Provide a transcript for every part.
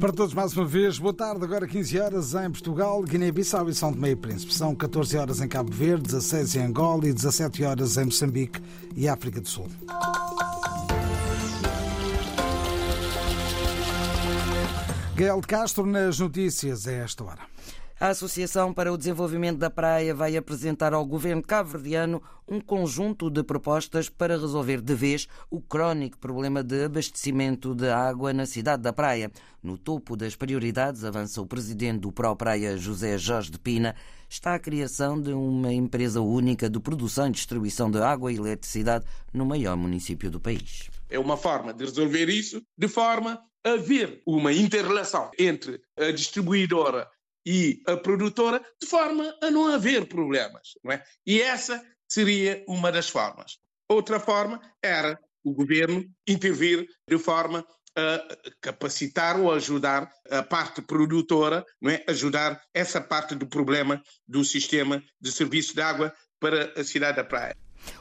Para todos, mais uma vez, boa tarde. Agora 15 horas em Portugal, Guiné-Bissau e São Tomé e Príncipe. São 14 horas em Cabo Verde, 16 em Angola e 17 horas em Moçambique e África do Sul. Gael de Castro nas notícias a esta hora. A Associação para o Desenvolvimento da Praia vai apresentar ao governo cabo-verdiano um conjunto de propostas para resolver de vez o crónico problema de abastecimento de água na cidade da Praia. No topo das prioridades, avança o presidente do Pro Praia, José Jorge de Pina, está a criação de uma empresa única de produção e distribuição de água e eletricidade no maior município do país. É uma forma de resolver isso de forma a haver uma interrelação entre a distribuidora e a produtora, de forma a não haver problemas. Não é? E essa seria uma das formas. Outra forma era o governo intervir de forma a capacitar ou ajudar a parte produtora, não é? ajudar essa parte do problema do sistema de serviço de água para a cidade da Praia.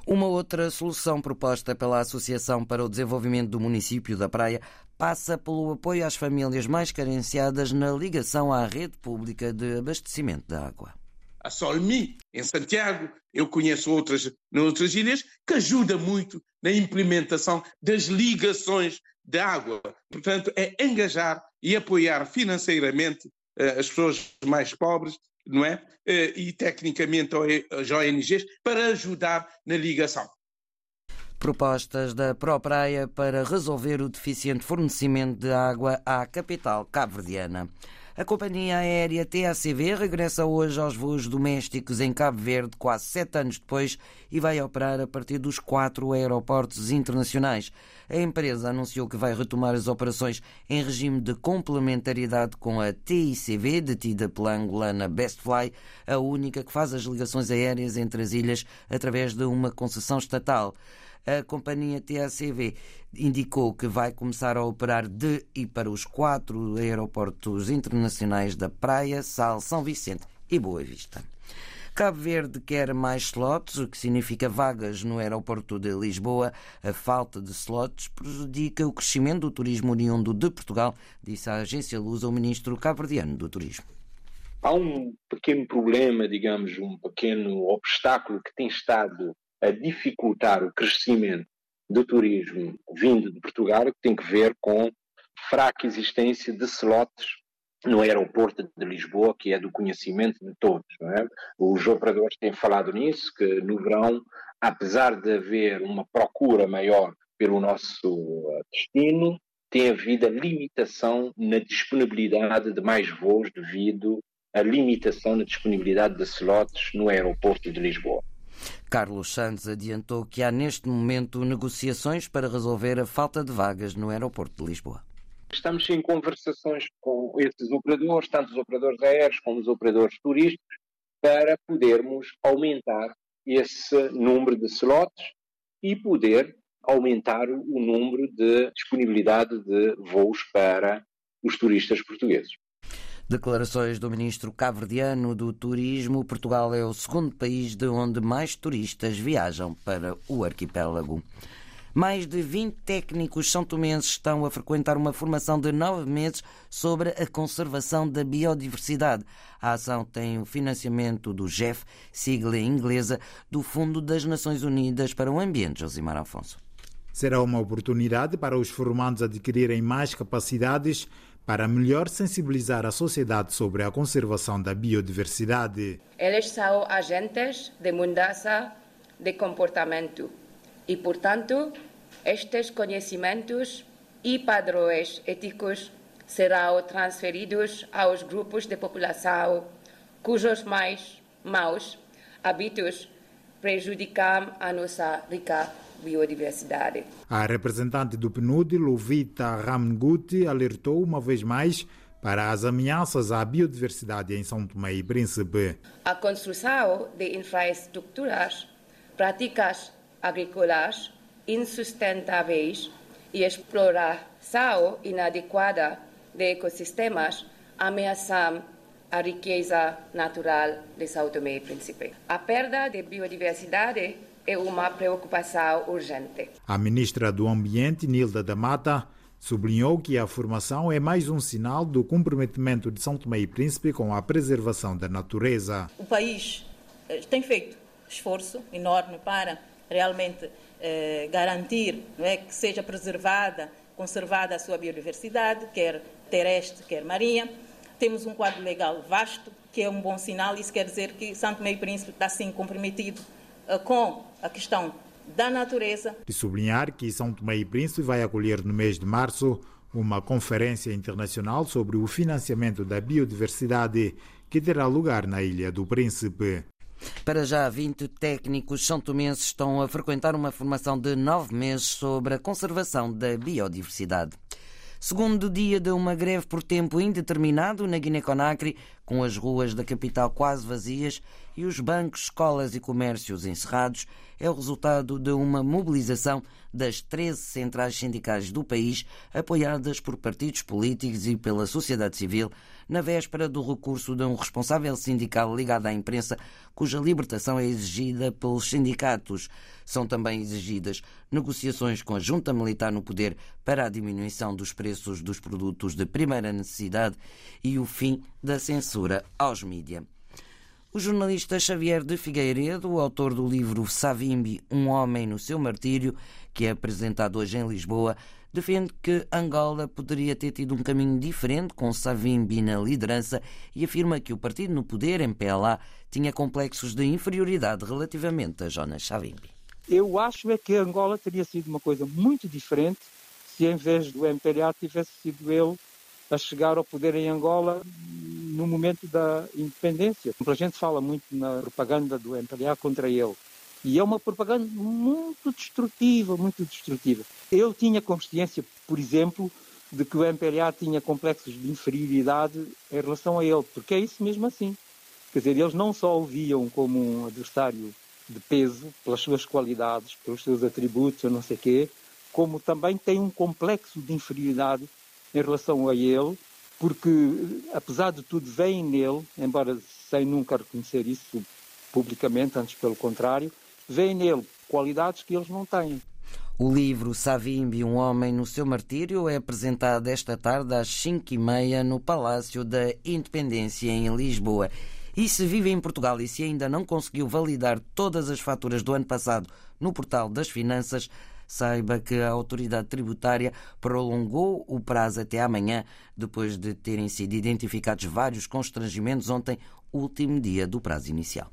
Uma outra solução proposta pela Associação para o Desenvolvimento do Município da Praia passa pelo apoio às famílias mais carenciadas na ligação à rede pública de abastecimento de água. A Solmi, em Santiago, eu conheço outras noutras ilhas, que ajuda muito na implementação das ligações de água. Portanto, é engajar e apoiar financeiramente uh, as pessoas mais pobres não é? Uh, e tecnicamente as ONGs para ajudar na ligação propostas da Propraia para resolver o deficiente fornecimento de água à capital cabo-verdiana. A companhia aérea TACV regressa hoje aos voos domésticos em Cabo Verde, quase sete anos depois, e vai operar a partir dos quatro aeroportos internacionais. A empresa anunciou que vai retomar as operações em regime de complementariedade com a TICV, detida pela angolana Bestfly, a única que faz as ligações aéreas entre as ilhas através de uma concessão estatal a companhia TACV indicou que vai começar a operar de e para os quatro aeroportos internacionais da Praia, Sal, São Vicente e Boa Vista. Cabo Verde quer mais slots, o que significa vagas no aeroporto de Lisboa. A falta de slots prejudica o crescimento do turismo oriundo de Portugal, disse a agência Lusa o ministro cabo-verdiano do Turismo. Há um pequeno problema, digamos, um pequeno obstáculo que tem estado a dificultar o crescimento do turismo vindo de Portugal, que tem que ver com fraca existência de slots no aeroporto de Lisboa, que é do conhecimento de todos. É? Os operadores têm falado nisso, que no verão, apesar de haver uma procura maior pelo nosso eh, destino, tem havido a limitação na disponibilidade de mais voos devido à limitação na disponibilidade de slots no aeroporto de Lisboa. Carlos Santos adiantou que há neste momento negociações para resolver a falta de vagas no aeroporto de Lisboa. Estamos em conversações com esses operadores, tanto os operadores aéreos como os operadores turísticos, para podermos aumentar esse número de slots e poder aumentar o número de disponibilidade de voos para os turistas portugueses. Declarações do ministro cabo-verdiano do Turismo. Portugal é o segundo país de onde mais turistas viajam para o arquipélago. Mais de 20 técnicos são tomenses estão a frequentar uma formação de nove meses sobre a conservação da biodiversidade. A ação tem o financiamento do GEF, sigla inglesa, do Fundo das Nações Unidas para o Ambiente, Josimar Afonso. Será uma oportunidade para os formandos adquirirem mais capacidades para melhor sensibilizar a sociedade sobre a conservação da biodiversidade. Eles são agentes de mudança de comportamento e, portanto, estes conhecimentos e padrões éticos serão transferidos aos grupos de população cujos mais maus hábitos prejudicam a nossa rica biodiversidade. A representante do PNUD, Lovita Ramnguti, alertou uma vez mais para as ameaças à biodiversidade em São Tomé e Príncipe. A construção de infraestruturas, práticas agrícolas insustentáveis e exploração inadequada de ecossistemas ameaçam a riqueza natural de São Tomé e Príncipe. A perda de biodiversidade é uma preocupação urgente. A ministra do Ambiente, Nilda da Mata, sublinhou que a formação é mais um sinal do comprometimento de São Tomé e Príncipe com a preservação da natureza. O país eh, tem feito esforço enorme para realmente eh, garantir não é, que seja preservada, conservada a sua biodiversidade, quer terrestre, quer marinha. Temos um quadro legal vasto, que é um bom sinal. Isso quer dizer que Santo Meio Príncipe está, sim, comprometido com a questão da natureza. De sublinhar que São Tomé e Príncipe vai acolher no mês de março uma conferência internacional sobre o financiamento da biodiversidade que terá lugar na Ilha do Príncipe. Para já, 20 técnicos são tomenses estão a frequentar uma formação de nove meses sobre a conservação da biodiversidade. Segundo dia de uma greve por tempo indeterminado na Guiné-Conakry, com as ruas da capital quase vazias e os bancos, escolas e comércios encerrados, é o resultado de uma mobilização das 13 centrais sindicais do país, apoiadas por partidos políticos e pela sociedade civil, na véspera do recurso de um responsável sindical ligado à imprensa, cuja libertação é exigida pelos sindicatos. São também exigidas negociações com a junta militar no poder para a diminuição dos preços dos produtos de primeira necessidade e o fim da censura aos mídia. O jornalista Xavier de Figueiredo, autor do livro Savimbi, Um Homem no Seu Martírio, que é apresentado hoje em Lisboa, defende que Angola poderia ter tido um caminho diferente com Savimbi na liderança e afirma que o partido no poder, MPLA, tinha complexos de inferioridade relativamente a Jonas Savimbi. Eu acho é que Angola teria sido uma coisa muito diferente se em vez do MPLA tivesse sido ele a chegar ao poder em Angola no momento da independência. A gente fala muito na propaganda do MPLA contra ele. E é uma propaganda muito destrutiva, muito destrutiva. Eu tinha consciência, por exemplo, de que o MPLA tinha complexos de inferioridade em relação a ele, porque é isso mesmo assim. Quer dizer, eles não só o viam como um adversário de peso, pelas suas qualidades, pelos seus atributos, ou não sei quê, como também têm um complexo de inferioridade em relação a ele, porque, apesar de tudo, veem nele, embora sem nunca reconhecer isso publicamente, antes pelo contrário, veem nele qualidades que eles não têm. O livro Savimbi, um homem no seu martírio, é apresentado esta tarde às 5 e meia no Palácio da Independência, em Lisboa. E se vive em Portugal e se ainda não conseguiu validar todas as faturas do ano passado no portal das Finanças, saiba que a autoridade tributária prolongou o prazo até amanhã, depois de terem sido identificados vários constrangimentos ontem, último dia do prazo inicial.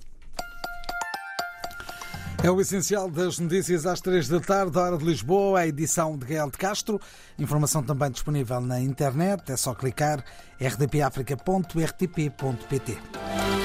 É o essencial das notícias às três da tarde, hora de Lisboa, a edição de Gael de Castro. Informação também disponível na internet, é só clicar rdpafrica.rtp.pt.